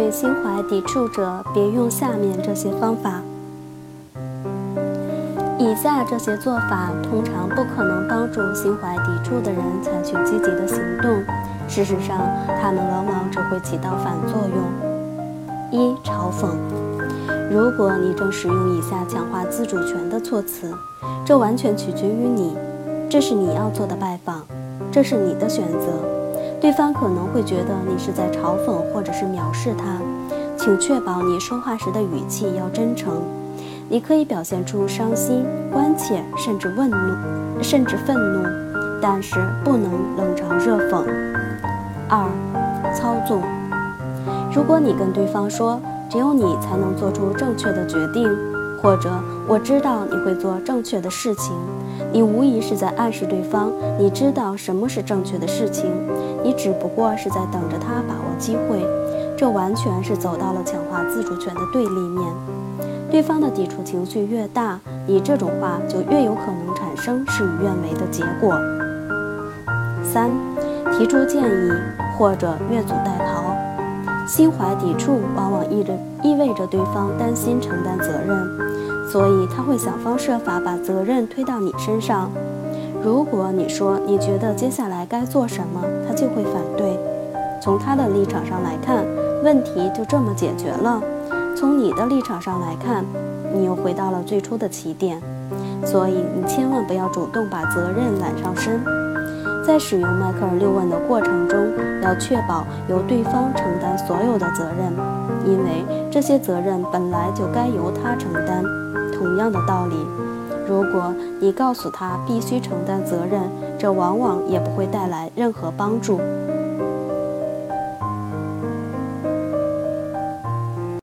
对心怀抵触者，别用下面这些方法。以下这些做法通常不可能帮助心怀抵触的人采取积极的行动，事实上，他们往往只会起到反作用。一、嘲讽。如果你正使用以下强化自主权的措辞，这完全取决于你。这是你要做的拜访，这是你的选择。对方可能会觉得你是在嘲讽或者是藐视他，请确保你说话时的语气要真诚。你可以表现出伤心、关切，甚至愤怒，甚至愤怒，但是不能冷嘲热讽。二、操纵。如果你跟对方说，只有你才能做出正确的决定，或者我知道你会做正确的事情。你无疑是在暗示对方，你知道什么是正确的事情，你只不过是在等着他把握机会。这完全是走到了强化自主权的对立面。对方的抵触情绪越大，你这种话就越有可能产生事与愿违的结果。三，提出建议或者越俎代庖。心怀抵触，往往意着意味着对方担心承担责任，所以他会想方设法把责任推到你身上。如果你说你觉得接下来该做什么，他就会反对。从他的立场上来看，问题就这么解决了；从你的立场上来看，你又回到了最初的起点。所以你千万不要主动把责任揽上身。在使用迈克尔六问的过程中，要确保由对方承担所有的责任，因为这些责任本来就该由他承担。同样的道理，如果你告诉他必须承担责任，这往往也不会带来任何帮助。